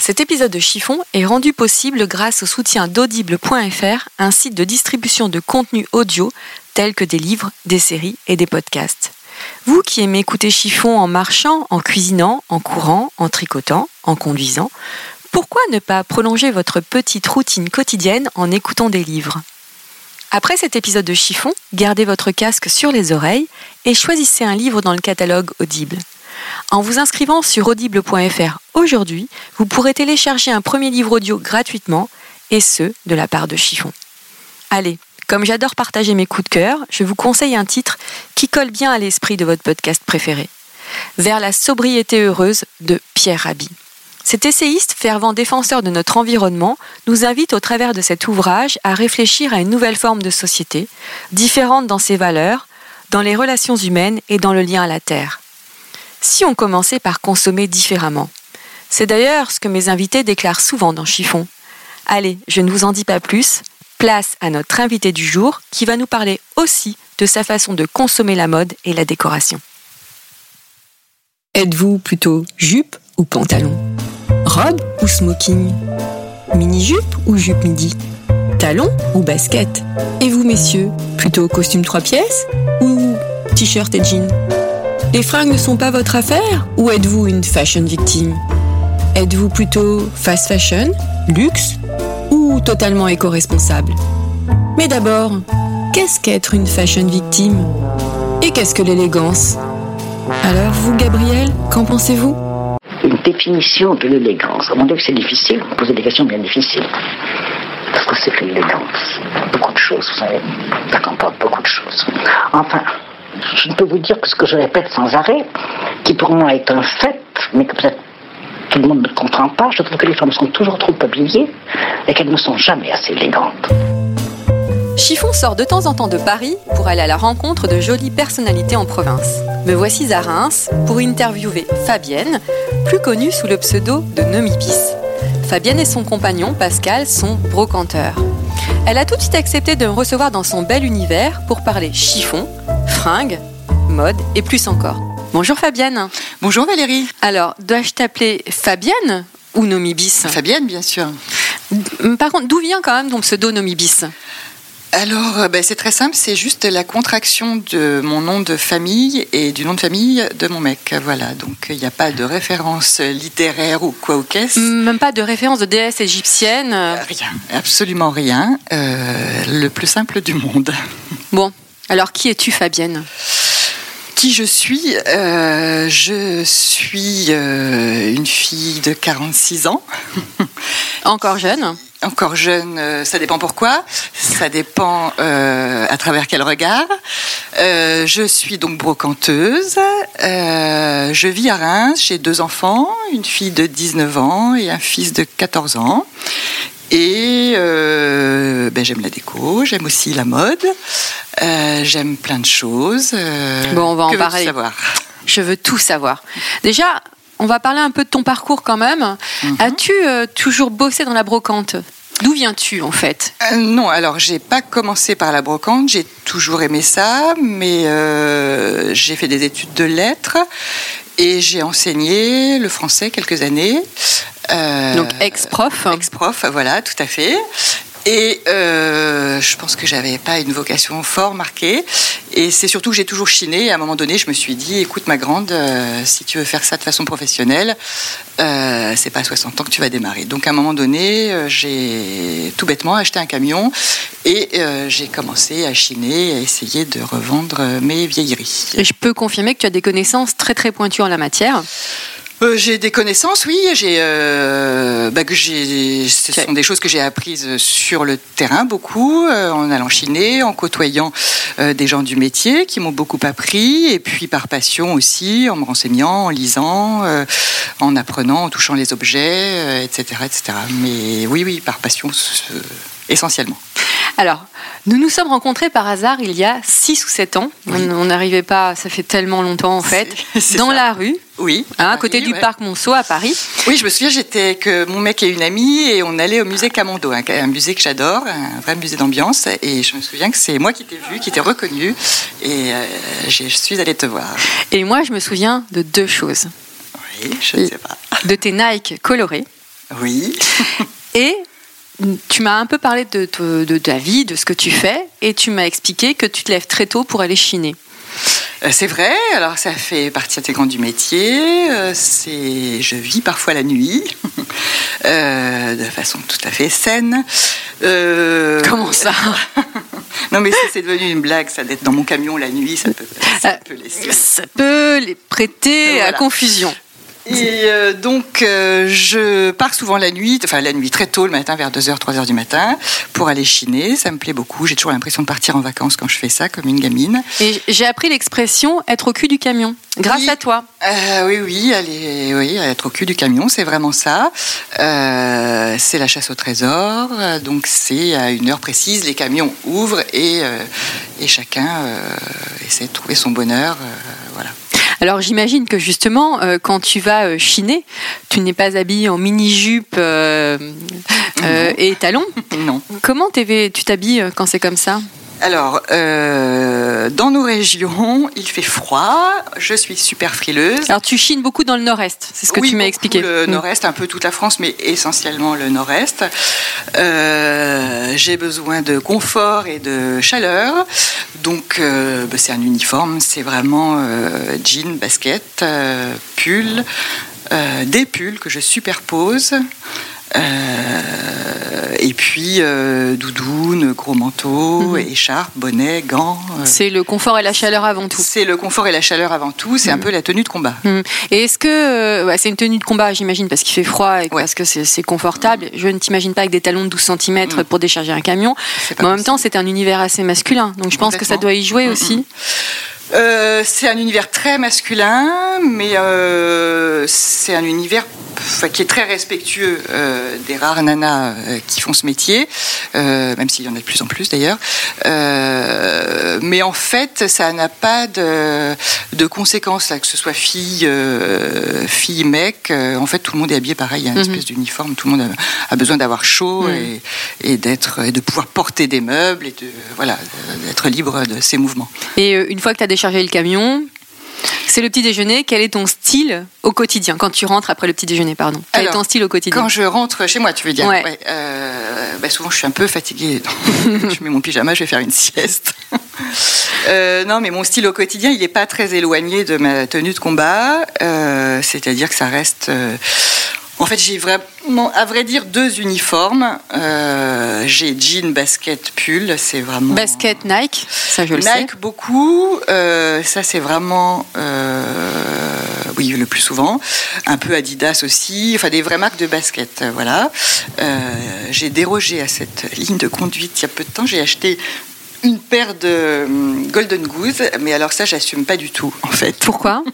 Cet épisode de Chiffon est rendu possible grâce au soutien d'audible.fr, un site de distribution de contenu audio tels que des livres, des séries et des podcasts. Vous qui aimez écouter Chiffon en marchant, en cuisinant, en courant, en tricotant, en conduisant, pourquoi ne pas prolonger votre petite routine quotidienne en écoutant des livres? Après cet épisode de Chiffon, gardez votre casque sur les oreilles et choisissez un livre dans le catalogue Audible. En vous inscrivant sur audible.fr aujourd'hui, vous pourrez télécharger un premier livre audio gratuitement, et ce, de la part de Chiffon. Allez, comme j'adore partager mes coups de cœur, je vous conseille un titre qui colle bien à l'esprit de votre podcast préféré. Vers la sobriété heureuse de Pierre Rabhi. Cet essayiste fervent défenseur de notre environnement nous invite au travers de cet ouvrage à réfléchir à une nouvelle forme de société, différente dans ses valeurs, dans les relations humaines et dans le lien à la Terre. Si on commençait par consommer différemment. C'est d'ailleurs ce que mes invités déclarent souvent dans Chiffon. Allez, je ne vous en dis pas plus, place à notre invité du jour qui va nous parler aussi de sa façon de consommer la mode et la décoration. Êtes-vous plutôt jupe ou pantalon? Robe ou smoking? Mini-jupe ou jupe midi? Talon ou basket? Et vous messieurs, plutôt costume trois pièces ou t-shirt et jean Les fringues ne sont pas votre affaire ou êtes-vous une fashion victime? Êtes-vous plutôt fast fashion, luxe ou totalement éco-responsable? Mais d'abord, qu'est-ce qu'être une fashion victime? Et qu'est-ce que l'élégance? Alors vous, Gabriel, qu'en pensez-vous? Une définition de l'élégance. Mon avis, c'est difficile? Vous posez des questions bien difficiles. Parce que c'est que l'élégance Beaucoup de choses, vous savez. Ça comporte beaucoup de choses. Enfin, je ne peux vous dire que ce que je répète sans arrêt, qui pour moi est un fait, mais que peut-être tout le monde ne comprend pas, je trouve que les femmes sont toujours trop habillées et qu'elles ne sont jamais assez élégantes. Chiffon sort de temps en temps de Paris pour aller à la rencontre de jolies personnalités en province. Me voici à Reims pour interviewer Fabienne, plus connue sous le pseudo de Nomibis. Fabienne et son compagnon Pascal sont brocanteurs. Elle a tout de suite accepté de me recevoir dans son bel univers pour parler chiffon, fringues, mode et plus encore. Bonjour Fabienne. Bonjour Valérie. Alors, dois-je t'appeler Fabienne ou Nomibis? Fabienne, bien sûr. Par contre, d'où vient quand même ton pseudo Nomibis? Alors, euh, ben, c'est très simple, c'est juste la contraction de mon nom de famille et du nom de famille de mon mec. Voilà, donc il n'y a pas de référence littéraire ou quoi ou qu'est-ce. Même pas de référence de déesse égyptienne Rien, absolument rien. Euh, le plus simple du monde. Bon, alors qui es-tu, Fabienne? Qui je suis? Euh, Je suis une fille de 46 ans. Encore jeune? Encore jeune, euh, ça dépend pourquoi, ça dépend euh, à travers quel regard. Euh, je suis donc brocanteuse, je vis à Reims, j'ai deux enfants, une fille de 19 ans et un fils de 14 ans. Et ben, j'aime la déco, j'aime aussi la mode, j'aime plein de choses. bon, on va en parler. Savoir? Je veux tout savoir. Déjà, on va parler un peu de ton parcours quand même. Mhm. As-tu euh, toujours bossé dans la brocante? D'où viens-tu en fait? Euh, Non, alors j'ai pas commencé par la brocante, j'ai toujours aimé ça, mais euh, j'ai fait des études de lettres et j'ai enseigné le français quelques années. Donc ex-prof Ex-prof, voilà, tout à fait. Et euh, je pense que j'avais pas une vocation fort marquée. Et c'est surtout que j'ai toujours chiné. Et à un moment donné, je me suis dit, écoute ma grande, euh, si tu veux faire ça de façon professionnelle, euh, c'est pas à 60 ans que tu vas démarrer. Donc à un moment donné, euh, j'ai tout bêtement acheté un camion et j'ai commencé à chiner, à essayer de revendre mes vieilleries. Et je peux confirmer que tu as des connaissances très très pointues en la matière. Euh, j'ai des connaissances, oui. J'ai, euh, bah, que j'ai, ce sont des choses que j'ai apprises sur le terrain beaucoup, euh, en allant chiner, en côtoyant des gens du métier qui m'ont beaucoup appris, et puis par passion aussi, en me renseignant, en lisant, en apprenant, en touchant les objets, etc., etc. Mais oui, oui, par passion essentiellement. Alors, nous nous sommes rencontrés par hasard il y a 6 ou 7 ans. On- Oui. On n'arrivait pas, ça fait tellement longtemps en fait, dans ça. la rue, Oui. hein, à Paris, côté du ouais. parc Monceau à Paris. Oui, je me souviens, j'étais avec euh, mon mec et une amie et on allait au musée Camondo, un, un musée que j'adore, un vrai musée d'ambiance. Et je me souviens que c'est moi qui t'ai vu, qui t'ai reconnu et euh, je suis allée te voir. Et moi, je me souviens de deux choses. Oui, je ne sais pas. De tes Nike colorés Oui. et tu m'as un peu parlé de, de ta vie, de ce que tu fais, et tu m'as expliqué que tu te lèves très tôt pour aller chiner. Euh, C'est vrai, alors ça fait partie intégrante du métier. euh, C'est, je vis parfois la nuit, euh, de façon tout à fait saine. Euh, Comment ça? Non mais ça, c'est devenu une blague, ça d'être dans mon camion la nuit, ça peut, ça peut laisser. Ça peut les prêter à confusion. Et euh, donc, euh, je pars souvent la nuit, enfin la nuit très tôt, le matin, vers 2h, 3h du matin, pour aller chiner. Ça me plaît beaucoup. J'ai toujours l'impression de partir en vacances quand je fais ça, comme une gamine. Et j'ai appris l'expression être au cul du camion, grâce Oui. à toi. Euh, oui, oui, aller, oui, être au cul du camion, c'est vraiment ça. C'est la chasse au trésor. Donc, c'est à une heure précise, les camions ouvrent et, et chacun essaie de trouver son bonheur. voilà. Alors j'imagine que justement, euh, quand tu vas euh, chiner, tu n'es pas habillé en mini-jupe euh, euh, et talons. Non. Comment tu t'habilles quand c'est comme ça? Alors, euh, dans nos régions, il fait froid. Je suis super frileuse. Alors tu chines beaucoup dans le nord-est, c'est ce que Oui, tu m'as expliqué. Le Mm. nord-est, un peu toute la France, mais essentiellement le nord-est. Euh, J'ai besoin de confort et de chaleur. Donc, euh, bah, c'est un uniforme. C'est vraiment euh, jean, basket, euh, pull, euh, des pulls que je superpose. Et puis euh, doudoune, gros manteau, Mhm. écharpe, bonnet, gants. euh, C'est le confort et la chaleur avant tout. c'est le confort et la chaleur avant tout. C'est un peu la tenue de combat. Mm. Et est-ce que euh, c'est une tenue de combat, j'imagine, parce qu'il fait froid et Ouais. parce que c'est confortable. Je ne t'imagine pas avec des talons de 12 cm Mm. pour décharger un camion. Mais en même possible. temps, c'est un univers assez masculin, donc je pense que ça doit y jouer Mm, aussi. Euh, c'est un univers très masculin, mais euh, c'est un univers qui est très respectueux euh, des rares nanas qui font ce métier, même s'il y en a de plus en plus d'ailleurs. Mais en fait, ça n'a pas de, de conséquences, là, que ce soit fille, fille, mec. en fait, tout le monde est habillé pareil. Il y a une Mhm. espèce d'uniforme. Tout le monde a, a besoin d'avoir chaud Mhm. et, et d'être et de pouvoir porter des meubles et de voilà d'être libre de ses mouvements. Et une fois que tu as déchargé le camion, c'est le petit déjeuner. Quel est ton style au quotidien Quand tu rentres après le petit déjeuner, pardon? Quel Alors, est ton style au quotidien? Quand je rentre chez moi, tu veux dire? Ouais. euh, bah, Souvent, je suis un peu fatiguée. je mets mon pyjama, je vais faire une sieste. Euh, non, mais mon style au quotidien, il n'est pas très éloigné de ma tenue de combat. Euh, C'est-à-dire que ça reste. En fait, j'ai vraiment, à vrai dire, deux uniformes. Euh, j'ai jean, basket, pull. C'est vraiment. Basket Nike, ça je le sais. Nike beaucoup, euh, ça c'est vraiment, euh, oui le plus souvent, un peu Adidas aussi, enfin des vraies marques de basket, voilà. J'ai dérogé à cette ligne de conduite il y a peu de temps, j'ai acheté une paire de hum, Golden Goose, mais alors ça j'assume pas du tout en fait. Pourquoi?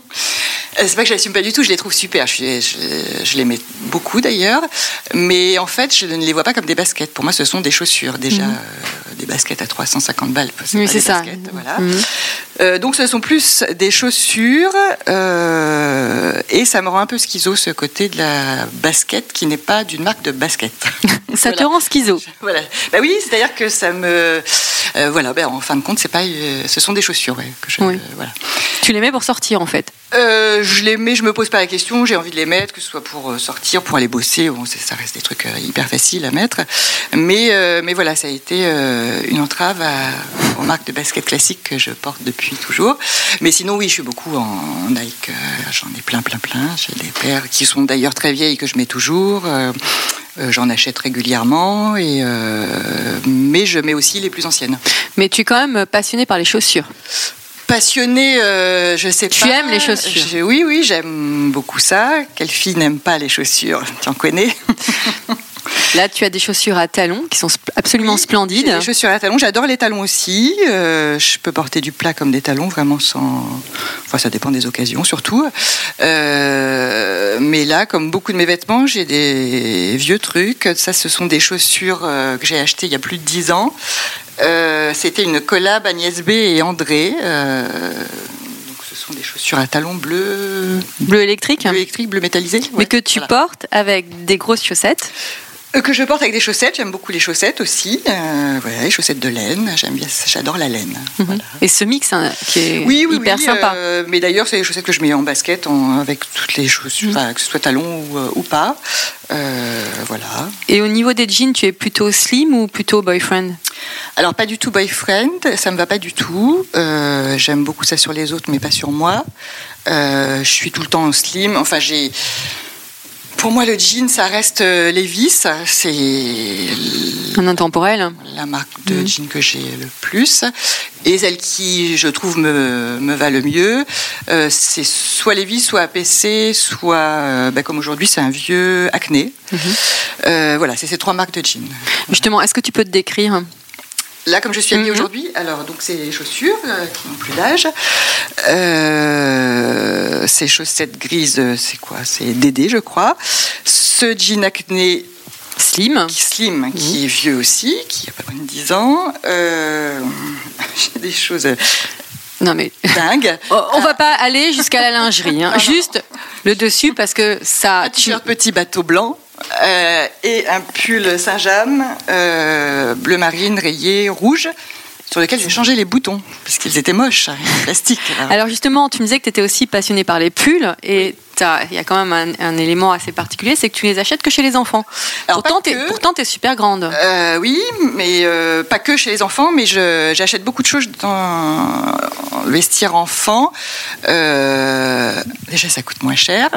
Euh, C'est pas que je l'assume pas du tout, je les trouve super. Je, suis- je, je les mets beaucoup d'ailleurs, mais en fait, je ne les vois pas comme des baskets. Pour moi, ce sont des chaussures. Déjà, Mhm. euh, des baskets à 350 balles. Oui, c'est ça. baskets, voilà. Mhm. Euh, donc, ce sont plus des chaussures, euh, et ça me rend un peu schizo ce côté de la basket qui n'est pas d'une marque de basket. Ça te rend schizo. Voilà. Bah oui, c'est-à-dire que ça me, euh, voilà. ben, en fin de compte, c'est pas, euh, ce sont des chaussures, ouais, que je, Oui. euh, voilà. Tu les mets pour sortir en fait. Euh, je les mets, je me pose pas la question, j'ai envie de les mettre, que ce soit pour euh, sortir, pour aller bosser, ça reste des trucs euh, hyper faciles à mettre. Mais, voilà, ça a été une entrave aux marques de basket classiques que je porte depuis toujours. Mais sinon, oui, je suis beaucoup en Nike, j'en ai plein, plein, plein. J'ai des paires qui sont d'ailleurs très vieilles que je mets toujours. J'en achète régulièrement, mais je mets aussi les plus anciennes. Mais tu es quand même passionné par les chaussures. Passionnée, euh, je sais Tu pas. aimes les chaussures? Je- Oui, oui, j'aime beaucoup ça. Quelle fille n'aime pas les chaussures? Tu en connais? Là, tu as des chaussures à talons qui sont absolument Oui, splendides. Des chaussures à talons. J'adore les talons aussi. Euh, je peux porter du plat comme des talons, vraiment sans. Enfin, ça dépend des occasions, surtout. Euh, mais là, comme beaucoup de mes vêtements, j'ai des vieux trucs. Ça, ce sont des chaussures euh, que j'ai achetées il y a plus de 10 ans. Euh, C'était une collab Agnès B et André. Donc, ce sont des chaussures à talons bleus, Bleu électrique. bleu électrique, bleu métallisé. Mais que tu voilà. portes avec des grosses chaussettes. Euh, Que je porte avec des chaussettes, j'aime beaucoup les chaussettes aussi. Euh, voilà, les chaussettes de laine, j'aime bien, j'adore la laine. Voilà. Et ce mix hein, qui est Oui, oui, hyper oui, sympa. euh, mais d'ailleurs, c'est les chaussettes que je mets en basket en- avec toutes les chaussures, enfin, que ce soit talons ou, ou pas. Euh, voilà. Et au niveau des jeans, tu es plutôt slim ou plutôt boyfriend? Alors, pas du tout boyfriend, ça me va pas du tout. J'aime beaucoup ça sur les autres, mais pas sur moi. Je suis tout le temps en slim. Enfin, j'ai. Pour moi, le jean, ça reste euh, Levi's. C'est Un intemporel la marque de Mhm. jean que j'ai le plus. Et celle qui, je trouve, me, me va le mieux, euh, c'est soit Levi's, soit APC, soit, euh, bah, comme aujourd'hui, c'est un vieux Acné. Mhm. Euh, voilà, c'est ces trois marques de jean. Justement, est-ce que tu peux te décrire Là, comme je suis habillée Mhm. aujourd'hui, alors donc c'est les chaussures euh, qui n'ont plus d'âge. Euh, ces chaussettes grises, euh, c'est quoi? C'est Dédé, je crois. Ce jean acné Slim qui slim, qui est vieux aussi, qui a pas moins de 10 ans. Euh, J'ai des choses Non mais dingues. Oh, on va pas aller jusqu'à la lingerie, hein. Ah juste le dessus parce que ça. Un t-shirt petit bateau blanc euh, et un pull Saint-James euh, bleu marine rayé rouge sur lequel j'ai changé les boutons parce qu'ils étaient moches, hein, plastique. alors. Justement, tu me disais que tu étais aussi passionnée par les pulls et il y a quand même un, un élément assez particulier, c'est que tu les achètes que chez les enfants. Alors, pourtant, pourtant, t'es super grande. Euh, oui, mais euh, pas que chez les enfants, mais j'achète beaucoup de choses dans le vestiaire enfant. Euh, déjà, ça coûte moins cher.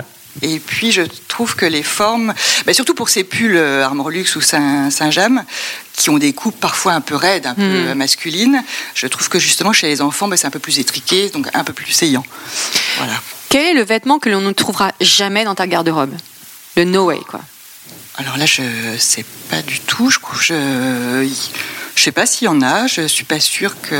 Et puis, je trouve que les formes, surtout pour ces pulls euh, Armor Luxe ou Saint- Saint-James, qui ont des coupes parfois un peu raides, un peu Mhm. masculines, je trouve que justement chez les enfants, bah, c'est un peu plus étriqué, donc un peu plus saillant. Voilà. Quel est le vêtement que l'on ne trouvera jamais dans ta garde-robe? Le no way, quoi. Alors là, je sais pas du tout. Je je, je sais pas s'il y en a. Je suis pas sûre que.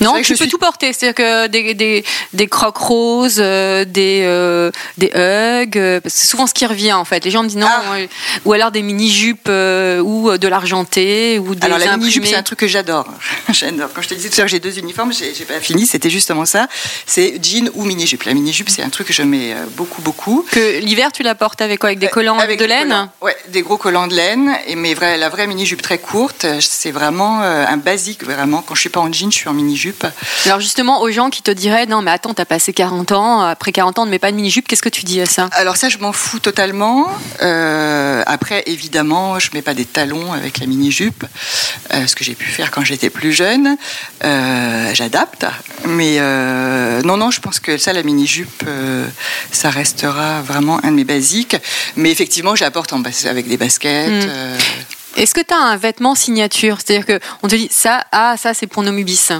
Non, tu peux suis- tout porter. C'est-à-dire que des, des, des crocs roses, euh, des, euh, des hugs, euh, c'est souvent ce qui revient en fait. Les gens me disent non, Ah. ou alors des mini-jupes ou de l'argenté ou des Alors la mini jupe, imprimés. c'est un truc que j'adore. j'adore. Quand je te disais tout à l'heure, j'ai deux uniformes, j'ai pas fini. C'était justement ça. C'est jean ou mini jupe. La mini jupe, c'est un truc que je mets beaucoup, beaucoup. Que l'hiver, tu la portes avec quoi? Avec des collants Avec de laine? collants. Ouais, des gros collants de laine. Et mais vrai, la vraie mini jupe très courte, c'est vraiment un basique. Vraiment, quand je suis pas en jean, je suis en mini Alors justement, aux gens qui te diraient non, mais attends, t'as passé 40 ans, après 40 ans, ne met pas de mini-jupe, qu'est-ce que tu dis à ça? Alors ça, je m'en fous totalement. Euh, après, évidemment, je mets pas des talons avec la mini jupe, euh, ce que j'ai pu faire quand j'étais plus jeune. Euh, J'adapte, mais euh, non, non, je pense que ça, la mini jupe, ça restera vraiment un de mes basiques. Mais effectivement, j'apporte en bas- avec des baskets. Mm. euh, Est-ce que tu as un vêtement signature? C'est-à-dire que on te dit ça, ah, ça c'est pour nos mubis.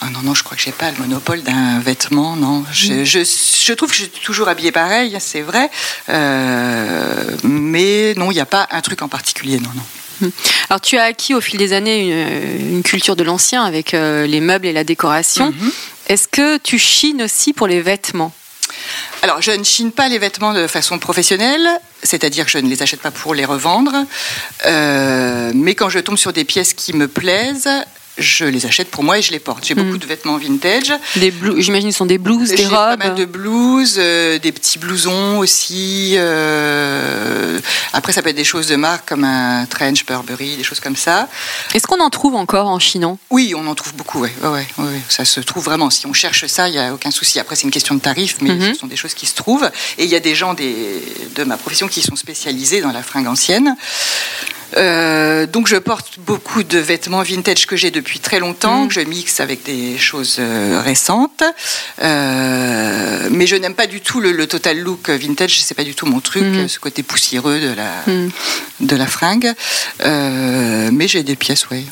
Ah non, non, je crois que j'ai pas le monopole d'un vêtement, non. Je, je, je trouve que je suis toujours habillée pareil, c'est vrai. Euh, mais non, il n'y a pas un truc en particulier, non, non. Alors tu as acquis au fil des années une, une culture de l'ancien avec euh, les meubles et la décoration. Mhm. Est-ce que tu chines aussi pour les vêtements? Alors, je ne chine pas les vêtements de façon professionnelle, c'est-à-dire que je ne les achète pas pour les revendre. Euh, mais quand je tombe sur des pièces qui me plaisent, je les achète pour moi et je les porte. J'ai beaucoup de vêtements vintage. Des J'imagine ce sont des blouses, des J'ai robes. pas mal de blouses, euh, des petits blousons aussi. euh, Après, ça peut être des choses de marque comme un trench Burberry, des choses comme ça. Est-ce qu'on en trouve encore en chinant Oui, on en trouve beaucoup, ouais, ouais, ouais, ouais, ça se trouve vraiment. Si on cherche ça, il n'y a aucun souci. Après, c'est une question de tarif, mais Mhm. ce sont des choses qui se trouvent. Et il y a des gens des, de ma profession qui sont spécialisés dans la fringue ancienne. Euh, donc je porte beaucoup de vêtements vintage que j'ai depuis très longtemps, que je mixe avec des choses euh, récentes. Euh, mais je n'aime pas du tout le, le total look vintage, c'est pas du tout mon truc, Mhm. ce côté poussiéreux de la, Mhm. de la fringue. Euh, mais j'ai des pièces, oui.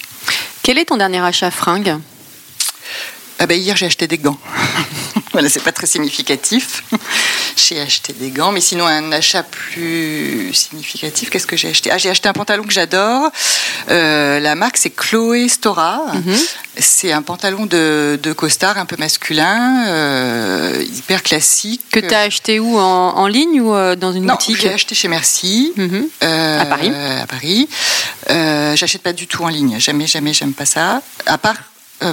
Quel est ton dernier achat fringue? Ah ben hier j'ai acheté des gants. voilà, c'est pas très significatif. J'ai acheté des gants, mais sinon un achat plus significatif, qu'est-ce que j'ai acheté? Ah j'ai acheté un pantalon que j'adore. Euh, la marque c'est Chloé Stora. Mhm. C'est un pantalon de, de costard un peu masculin, euh, hyper classique. Que tu as acheté où? En, en ligne ou euh, dans une non, boutique? j'ai acheté chez Merci. Mhm. Euh, À Paris À Paris. J'achète pas du tout en ligne. Jamais, jamais, j'aime pas ça. À part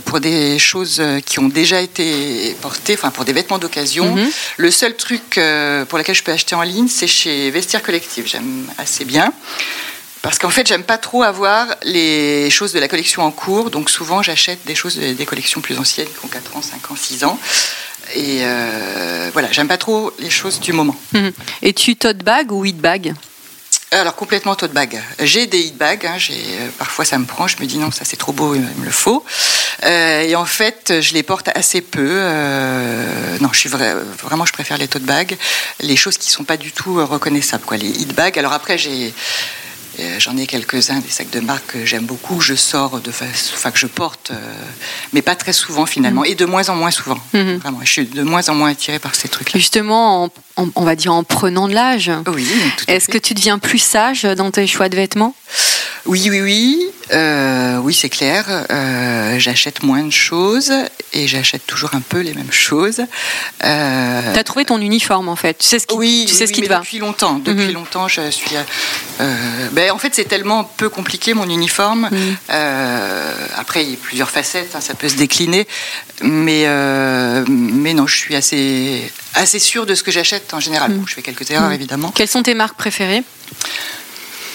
pour des choses euh, qui ont déjà été portées, enfin pour des vêtements d'occasion. Mhm. Le seul truc euh, pour lequel je peux acheter en ligne, c'est chez Vestiaire Collectif. J'aime assez bien. Parce qu'en fait, j'aime pas trop avoir les choses de la collection en cours. Donc souvent, j'achète des choses des collections plus anciennes qui ont 4 ans, 5 ans, 6 ans. Et euh, voilà, j'aime pas trop les choses du moment. Mhm. Et tu tote bag ou weed bag? Alors complètement tote bag. J'ai des hit bags. hein, euh, parfois ça me prend. Je me dis non, ça c'est trop beau, il me le faut. Euh, et en fait, je les porte assez peu. euh, non, je suis vra- vraiment, je préfère les tote bags, les choses qui sont pas du tout euh, reconnaissables, quoi. Les hit bags. Alors après, j'ai J'en ai quelques-uns, des sacs de marque que j'aime beaucoup, je sors de fa- enfin que je porte, mais pas très souvent finalement, et de moins en moins souvent. Mhm. Vraiment, je suis de moins en moins attirée par ces trucs-là. Justement, en- en- on va dire en prenant de l'âge. Oui, Est-ce que tu deviens plus sage dans tes choix de vêtements? Oui, oui, oui. Euh, oui, c'est clair. Euh, j'achète moins de choses et j'achète toujours un peu les mêmes choses. Euh, Tu as trouvé ton uniforme en fait. Tu sais ce qui, oui, tu sais oui, ce qui oui, te va. Depuis longtemps. Depuis Mhm. longtemps, je suis. euh, ben, en fait, c'est tellement peu compliqué mon uniforme. Mhm. Après, il y a plusieurs facettes. hein, ça peut se décliner, mais mais non, je suis assez assez sûre de ce que j'achète en général. Mhm. Bon, je fais quelques erreurs évidemment. Quelles sont tes marques préférées?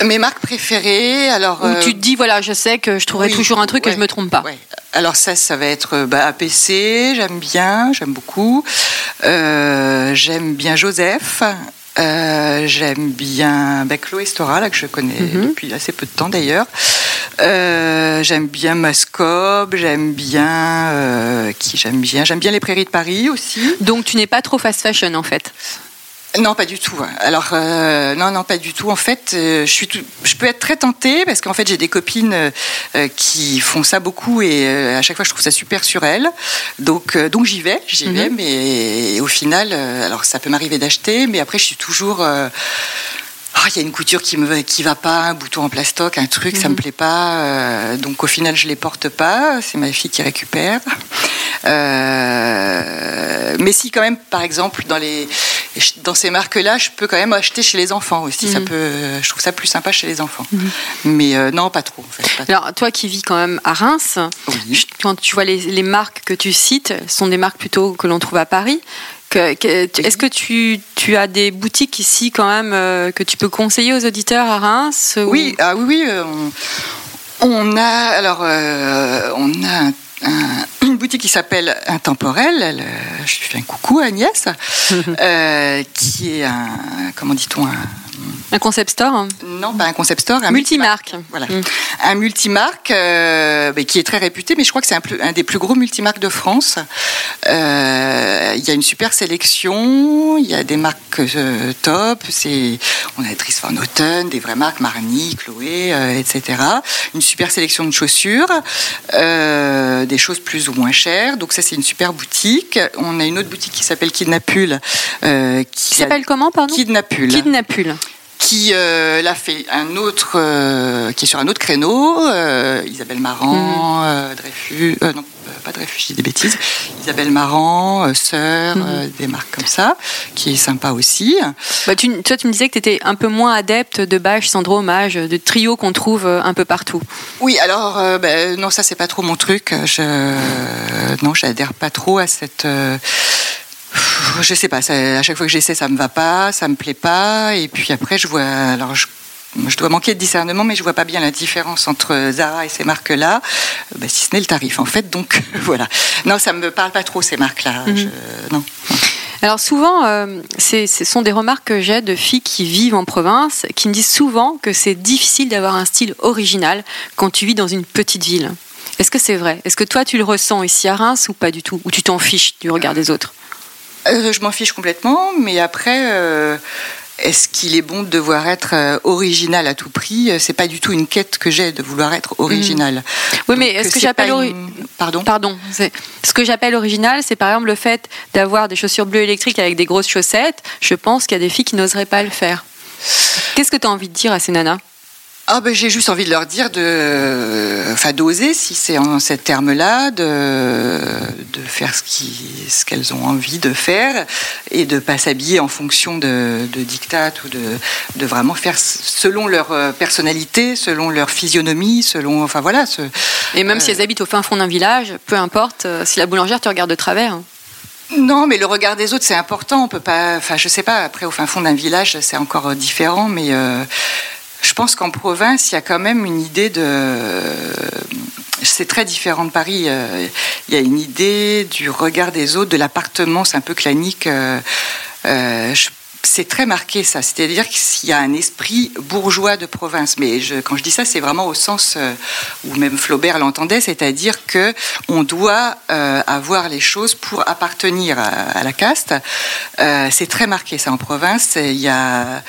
Mes marques préférées, alors. Où euh, tu te dis, voilà, je sais que je trouverai Oui, toujours un truc et ouais, je me trompe pas. ouais. Alors ça, ça va être euh, bah, APC, j'aime bien, j'aime beaucoup. Euh, j'aime bien Joseph. Euh, j'aime bien bah, Chloé Stora, là, que je connais Mhm. depuis assez peu de temps d'ailleurs. Euh, j'aime bien Mascob, j'aime bien euh, qui j'aime bien, j'aime bien les Prairies de Paris aussi. Donc tu n'es pas trop fast fashion en fait. Non, pas du tout. Alors, euh, non, non, pas du tout. En fait, euh, je, suis tout- je peux être très tentée parce qu'en fait, j'ai des copines euh, qui font ça beaucoup et euh, à chaque fois, je trouve ça super sur elles. Donc, euh, donc j'y vais, j'y Mhm. vais, mais au final, euh, alors ça peut m'arriver d'acheter, mais après, je suis toujours. Ah, il y a une couture qui me qui va pas, un bouton en plastoc, un truc, ça me plaît pas. euh, donc au final, je les porte pas. C'est ma fille qui récupère. Euh, mais si quand même, par exemple, dans les dans ces marques-là, je peux quand même acheter chez les enfants aussi. Ça Mhm. peut, je trouve ça plus sympa chez les enfants. Mais euh, non, pas trop. En fait, pas trop. Alors toi qui vis quand même à Reims, Oui. quand tu vois les, les marques que tu cites, sont des marques plutôt que l'on trouve à Paris. Est-ce que tu, tu as des boutiques ici quand même euh, que tu peux conseiller aux auditeurs à Reims ou- Oui, ah oui, oui. euh, on, on a alors euh, on a un- un- une boutique qui s'appelle Intemporel. Elle, je lui fais un coucou à Agnès, euh, qui est un comment dit-on un Un concept store hein. non pas un concept store, un Multimarque. Voilà, Mm. un multimarque euh, qui est très réputé, mais je crois que c'est un, des plus gros multimarques de France. Euh, Il y a une super sélection, il y a des marques euh, top, c'est on a Dries Van Houten, des vraies marques, Marni, Chloé, etc. Une super sélection de chaussures, des choses plus ou moins chères. Donc ça c'est une super boutique. On a une autre boutique qui s'appelle Kidnapule, Qui s'appelle comment pardon? Kidnapule Kidnapule. Qui euh, l'a fait un autre, euh, qui est sur un autre créneau, euh, Isabelle Marant, euh, Dreyfus, non, pas Dreyfus, je dis des bêtises, Isabelle Marant, Sœur, euh, des marques comme ça, qui est sympa aussi. Bah, tu, toi, tu me disais que tu étais un peu moins adepte de Bâche, Sandro, Hommage, de trio qu'on trouve un peu partout. Oui, alors, ben, non, ça c'est pas trop mon truc. Je, non, j'adhère pas trop à cette. Euh, je sais pas, ça- à chaque fois que j'essaie, ça me va pas, ça me plaît pas, et puis après, je vois. Alors, je, je dois manquer de discernement, mais je vois pas bien la différence entre Zara et ces marques-là, euh, ben, si ce n'est le tarif, en fait. Donc, voilà. Non, ça me parle pas trop ces marques-là. Mhm. Non. Alors souvent, euh, ce sont des remarques que j'ai de filles qui vivent en province, qui me disent souvent que c'est difficile d'avoir un style original quand tu vis dans une petite ville. Est-ce que c'est vrai? Est-ce que toi tu le ressens ici à Reims ou pas du tout? Ou tu t'en fiches du regard des autres? Euh, je m'en fiche complètement, mais après, euh, est-ce qu'il est bon de devoir être euh, original à tout prix? C'est pas du tout une quête que j'ai de vouloir être original. Mmh. Oui, mais Donc, ce que j'appelle ori- une- pardon? Pardon. c'est- Ce que j'appelle original, c'est par exemple le fait d'avoir des chaussures bleues électriques avec des grosses chaussettes. Je pense qu'il y a des filles qui n'oseraient pas le faire. Qu'est-ce que tu as envie de dire à ces nanas? Ah ben j'ai juste envie de leur dire de, enfin d'oser si c'est en ces termes-là, de, de faire ce qui, ce qu'elles ont envie de faire et de pas s'habiller en fonction de, de dictats ou de, de vraiment faire selon leur euh, personnalité, selon leur physionomie, selon, enfin voilà. Ce, Et même si Euh. elles habitent au fin fond d'un village, peu importe, euh, si la boulangère te regarde de travers. hein. Non, mais le regard des autres, c'est important. On peut pas. Enfin, je sais pas. Après, au fin fond d'un village, c'est encore différent. Mais euh, je pense qu'en province, il y a quand même une idée de. C'est très différent de Paris. Euh, Il y a une idée du regard des autres, de l'appartement. C'est un peu clanique. Euh, euh, c'est très marqué ça, c'est-à-dire qu'il y a un esprit bourgeois de province. Mais quand je dis ça, c'est vraiment au sens où même Flaubert l'entendait, c'est-à-dire que on doit avoir les choses pour appartenir à, la caste. C'est très marqué ça en province. Il y a,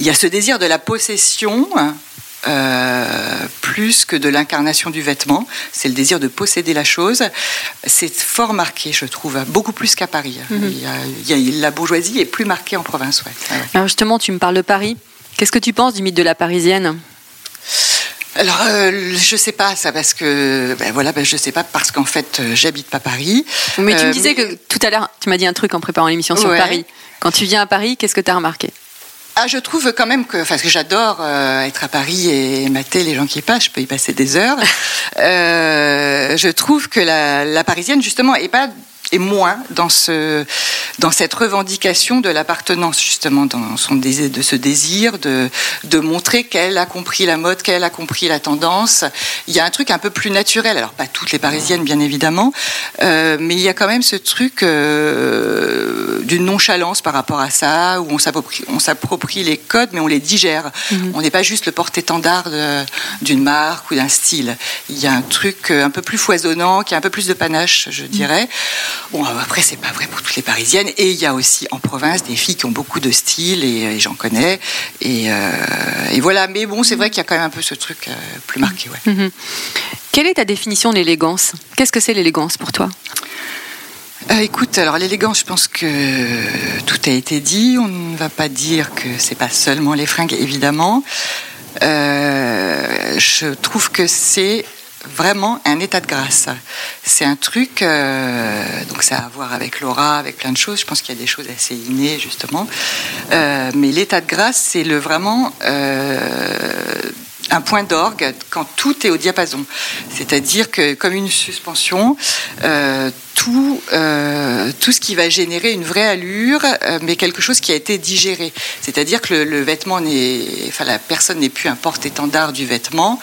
il y a ce désir de la possession. euh, plus que de l'incarnation du vêtement, c'est le désir de posséder la chose. C'est fort marqué, je trouve, beaucoup plus qu'à Paris. Il y a- il y a- la bourgeoisie est plus marquée en province. Ouais. Alors justement, tu me parles de Paris. Qu'est-ce que tu penses du mythe de la parisienne? Alors, euh, je sais pas ça parce que, ben voilà, ben je sais pas parce qu'en fait, euh, j'habite pas Paris. Mais tu Euh, me disais que tout à l'heure, tu m'as dit un truc en préparant l'émission sur Ouais. Paris. Quand tu viens à Paris, qu'est-ce que tu as remarqué? Ah, je trouve quand même que, enfin, parce que j'adore euh, être à Paris et mater les gens qui y passent, je peux y passer des heures. Euh, je trouve que la, la parisienne, justement, est pas est moins dans ce dans cette revendication de l'appartenance justement dans son désir de ce désir de de montrer qu'elle a compris la mode qu'elle a compris la tendance. Il y a un truc un peu plus naturel. Alors pas toutes les parisiennes bien évidemment euh, mais il y a quand même ce truc euh, d'une nonchalance par rapport à ça où on s'approprie les codes mais on les digère. On n'est pas juste le porte-étendard de- d'une marque ou d'un style. Il y a un truc euh, un peu plus foisonnant qui a un peu plus de panache je dirais Bon, après, c'est pas vrai pour toutes les Parisiennes. Et il y a aussi en province des filles qui ont beaucoup de style, et, et j'en connais. Et, euh, et voilà. Mais bon, c'est vrai qu'il y a quand même un peu ce truc euh, plus marqué. Ouais. Quelle est ta définition de l'élégance? Qu'est-ce que c'est l'élégance pour toi? Euh, écoute, alors l'élégance, je pense que tout a été dit. On ne va pas dire que c'est pas seulement les fringues, évidemment. Euh, je trouve que c'est vraiment un état de grâce. C'est un truc, euh, donc ça a à voir avec l'aura, avec plein de choses. Je pense qu'il y a des choses assez innées, justement. Euh, mais l'état de grâce, c'est le vraiment euh, un point d'orgue quand tout est au diapason. C'est-à-dire que comme une suspension, euh, tout, euh, tout ce qui va générer une vraie allure, euh, mais quelque chose qui a été digéré. C'est-à-dire que le, vêtement n'est, enfin la personne n'est plus un porte-étendard du vêtement.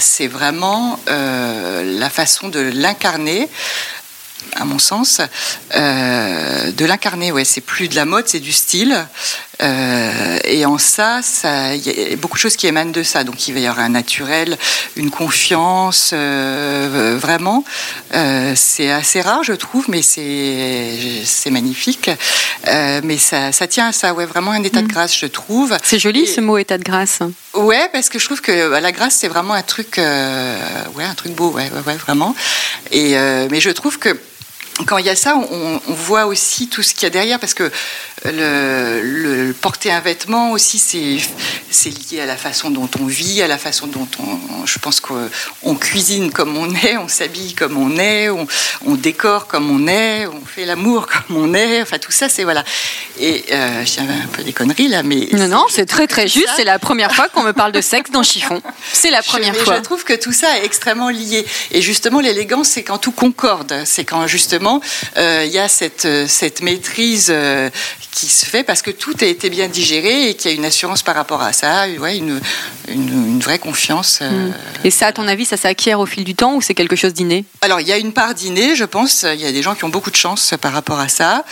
C'est vraiment la façon de l'incarner à mon sens, de l'incarner. Ouais, c'est plus de la mode, c'est du style. Euh, et en ça, ça, il y a beaucoup de choses qui émanent de ça. Donc, il va y avoir un naturel, une confiance, euh, vraiment. Euh, c'est assez rare, je trouve, mais c'est magnifique. Mais ça, ça tient à ça, ouais, vraiment un état de grâce, je trouve. C'est joli Et- ce mot état de grâce. Ouais, parce que je trouve que bah, la grâce c'est vraiment un truc, ouais, un truc beau, ouais, ouais, ouais, vraiment. Et mais je trouve que quand il y a ça, on, on voit aussi tout ce qu'il y a derrière, parce que le, le- porter un vêtement aussi, c'est lié à la façon dont on vit, à la façon dont on, je pense qu'on cuisine comme on est, on s'habille comme on est, on, on décore comme on est, on fait l'amour comme on est, enfin tout ça, c'est voilà. Et euh, je dis un peu des conneries là, mais Non, non, c'est très très juste. C'est la première fois qu'on me parle de sexe dans Chiffon. C'est la première je, fois. Je trouve que tout ça est extrêmement lié. Et justement, l'élégance, c'est quand tout concorde. C'est quand justement euh, il y a cette, euh, cette maîtrise euh, qui se fait parce que tout a été bien digéré et qu'il y a une assurance par rapport à ça, ouais, une, une, une vraie confiance. euh. Et ça, à ton avis, ça s'acquiert au fil du temps ou c'est quelque chose d'inné? Alors, il y a une part d'inné, je pense. Il y a des gens qui ont beaucoup de chance par rapport à ça.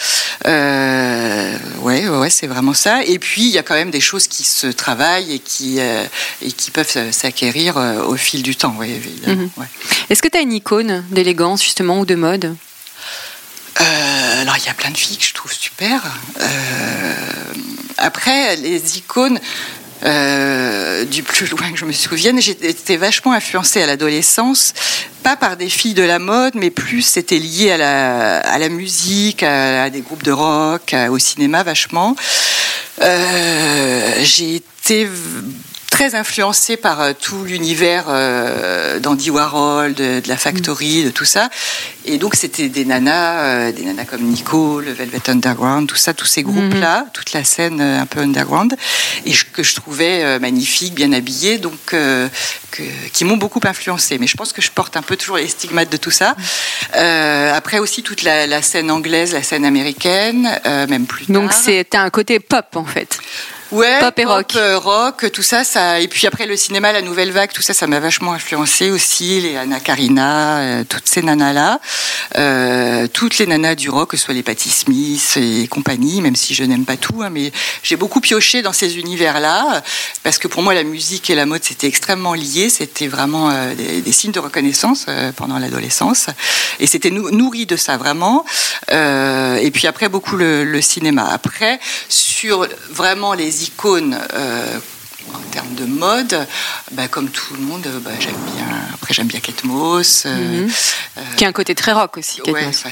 Euh, ouais, ouais, c'est vraiment ça. Et puis, il y a quand même des choses qui se travaillent et qui, euh, et qui peuvent s'acquérir euh, au fil du temps, ouais, évidemment. Mhm. ouais. Est-ce que tu as une icône d'élégance justement ou de mode? Euh, alors, il y a plein de filles que je trouve super. Euh, après, les icônes. Euh, du plus loin que je me souvienne, j'étais vachement influencée à l'adolescence, pas par des filles de la mode, mais plus c'était lié à la, musique, à, des groupes de rock, au cinéma vachement. Euh, j'ai été très influencé par euh, tout l'univers euh, d'Andy Warhol, de, la Factory, de tout ça. Et donc c'était des nanas, euh, des nanas comme Nico, le Velvet Underground, tout ça, tous ces groupes-là, mhm. toute la scène un peu underground, et que je trouvais magnifique, bien habillée, donc qui m'ont beaucoup influencé. Mais je pense que je porte un peu toujours les stigmates de tout ça. après aussi toute la, scène anglaise, la scène américaine, même plus tard. Donc c'était un côté pop en fait. Ouais, pop et rock. Euh, rock, tout ça, ça. Et puis après le cinéma, la nouvelle vague, tout ça, ça m'a vachement influencé aussi. Les Anna Karina, euh, toutes ces nanas là, euh, toutes les nanas du rock, que ce soit les Patti Smith et compagnie, même si je n'aime pas tout, hein, mais j'ai beaucoup pioché dans ces univers-là parce que pour moi la musique et la mode c'était extrêmement lié. C'était vraiment des, signes de reconnaissance pendant l'adolescence et c'était nourri de ça vraiment. et puis après beaucoup le, le cinéma. Après sur vraiment les icônes euh, en termes de mode, bah, comme tout le monde, bah, j'aime bien. Après, j'aime bien Kate Moss. Euh, mhm. euh, qui a un côté très rock aussi. Kate Moss.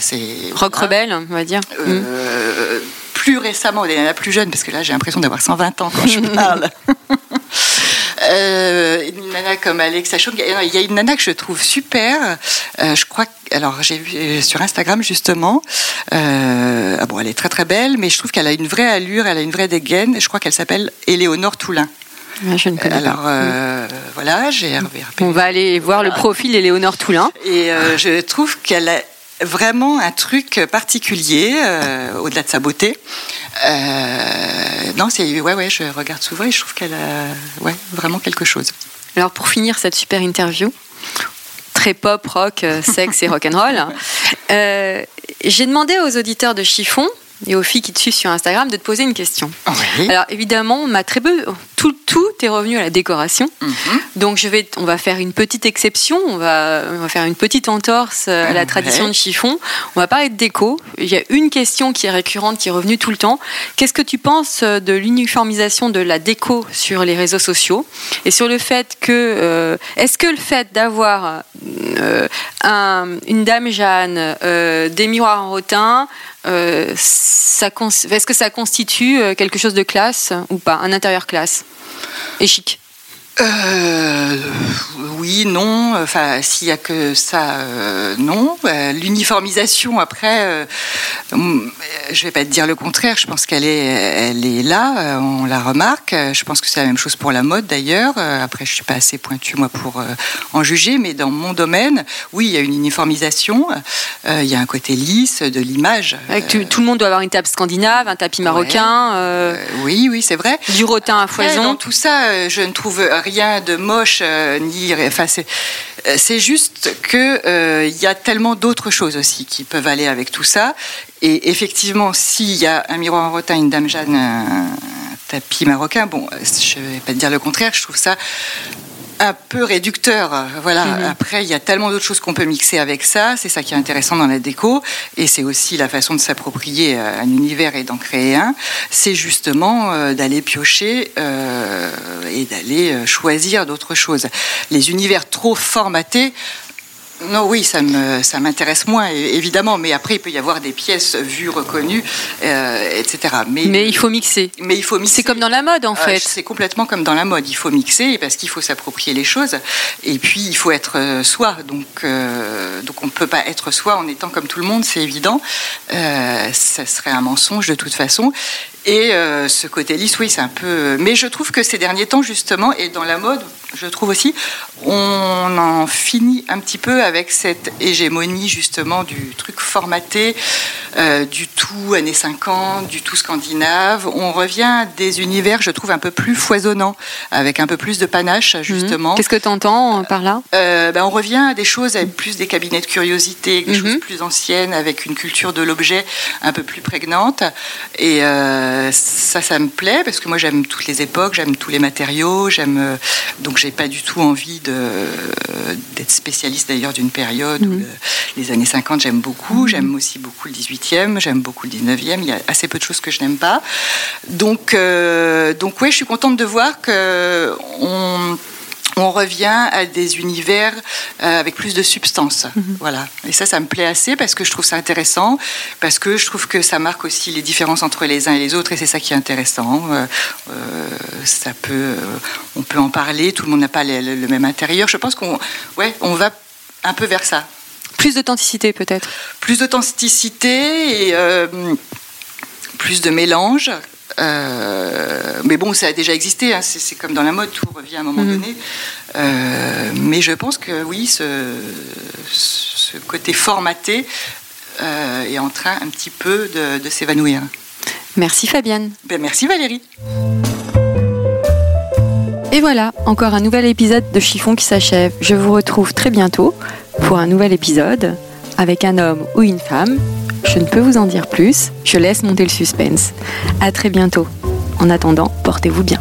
rock rebelle, on va dire. Mhm. Plus récemment, il y en a plus jeune, parce que là, j'ai l'impression d'avoir 120 ans quand je parle. Une nana comme Alexa Chung. Il y a une nana que je trouve super. je crois alors j'ai vu sur Instagram justement. ah bon, elle est très très belle, mais je trouve qu'elle a une vraie allure, elle a une vraie dégaine. Je crois qu'elle s'appelle Éléonore Toulin. Ah, je ne connais Alors, euh, voilà, j'ai On va aller voir le profil d'Éléonore Toulin. Et je trouve qu'elle a vraiment un truc particulier, au-delà de sa beauté. non, c'est ouais, ouais, je regarde souvent et je trouve qu'elle a ouais, vraiment quelque chose. Alors, pour finir cette super interview, très pop, rock, euh, sexe et rock'n'roll. Euh, j'ai demandé aux auditeurs de Chiffon et aux filles qui te suivent sur Instagram de te poser une question. Alors évidemment, on m'a très peu, tout, tout est revenu à la décoration. Mhm. Donc je vais, on va faire une petite exception, on va, on va faire une petite entorse à la tradition de chiffon. On va parler de déco. Il y a une question qui est récurrente, qui est revenue tout le temps. Qu'est-ce que tu penses de l'uniformisation de la déco sur les réseaux sociaux et sur le fait que, euh, est-ce que le fait d'avoir euh, une dame Jeanne, euh, des miroirs en rotin, est-ce que ça constitue quelque chose de classe ou pas, un intérieur classe? Et chic? Euh, oui, non. Enfin, s'il y a que ça, euh, non. Euh, l'uniformisation, après, euh, je vais pas te dire le contraire. Je pense qu'elle est, elle est là. On la remarque. Je pense que c'est la même chose pour la mode, d'ailleurs. Après, je suis pas assez pointue moi pour en juger, mais dans mon domaine, oui, il y a une uniformisation. il y a un côté lisse de l'image. tout le monde doit avoir une table scandinave, un tapis marocain. oui, oui, c'est vrai. Du rotin à foison. dans tout ça, je ne trouve rien de moche, euh, ni. Enfin, euh, c'est juste qu'il euh, il y a tellement d'autres choses aussi qui peuvent aller avec tout ça. Et effectivement, s'il y a un miroir en rotin, une dame Jeanne, un tapis marocain, bon, je ne vais pas te dire le contraire, je trouve ça un peu réducteur. Voilà. Mhm. Après, il y a tellement d'autres choses qu'on peut mixer avec ça. C'est ça qui est intéressant dans la déco. Et c'est aussi la façon de s'approprier un univers et d'en créer un. C'est justement euh, d'aller piocher euh, et d'aller euh, choisir d'autres choses. Les univers trop formatés, non, oui, ça me, ça m'intéresse moins, évidemment. Mais après, il peut y avoir des pièces vues, reconnues, euh, etc. Mais, mais il faut mixer. Mais il faut mixer. C'est comme dans la mode, en euh, fait. c'est complètement comme dans la mode. Il faut mixer parce qu'il faut s'approprier les choses. Et puis, il faut être euh, soi. Donc, donc on ne peut pas être soi en étant comme tout le monde, c'est évident. ça serait un mensonge de toute façon. Et ce côté lisse, oui, c'est un peu. Mais je trouve que ces derniers temps, justement, et dans la mode, je trouve aussi, on en finit un petit peu avec cette hégémonie justement du truc formaté, euh, du tout années 50, du tout scandinave. On revient à des univers, je trouve, un peu plus foisonnants, avec un peu plus de panache mhm. justement. Qu'est-ce que tu entends euh, par là? Euh, ben, On revient à des choses avec plus des cabinets de curiosité, des mhm. choses plus anciennes, avec une culture de l'objet un peu plus prégnante. Et ça, ça me plaît parce que moi j'aime toutes les époques, j'aime tous les matériaux, j'aime donc donc j'ai pas du tout envie d'être spécialiste d'ailleurs d'une période où mhm. les années 50 j'aime beaucoup, mhm. j'aime aussi beaucoup le 18e, j'aime beaucoup le 19e, il y a assez peu de choses que je n'aime pas. Donc, donc ouais, je suis contente de voir que on on revient à des univers euh, avec plus de substance. Mhm. Voilà. Et ça, ça me plaît assez parce que je trouve ça intéressant, parce que je trouve que ça marque aussi les différences entre les uns et les autres, et c'est ça qui est intéressant. Euh, euh, ça peut, on peut en parler. Tout le monde n'a pas le, même intérieur. Je pense qu'on, ouais, on va un peu vers ça. Plus d'authenticité, peut-être. Plus d'authenticité et plus de mélange. Euh, mais bon, ça a déjà existé, hein. c'est comme dans la mode, tout revient à un moment mhm. donné. Euh, mais je pense que oui, ce, côté formaté euh, est en train un petit peu de, s'évanouir. Merci Fabienne. Ben, merci Valérie. Et voilà, encore un nouvel épisode de Chiffon qui s'achève. Je vous retrouve très bientôt pour un nouvel épisode avec un homme ou une femme je ne peux vous en dire plus, je laisse monter le suspense. À très bientôt. En attendant, portez-vous bien.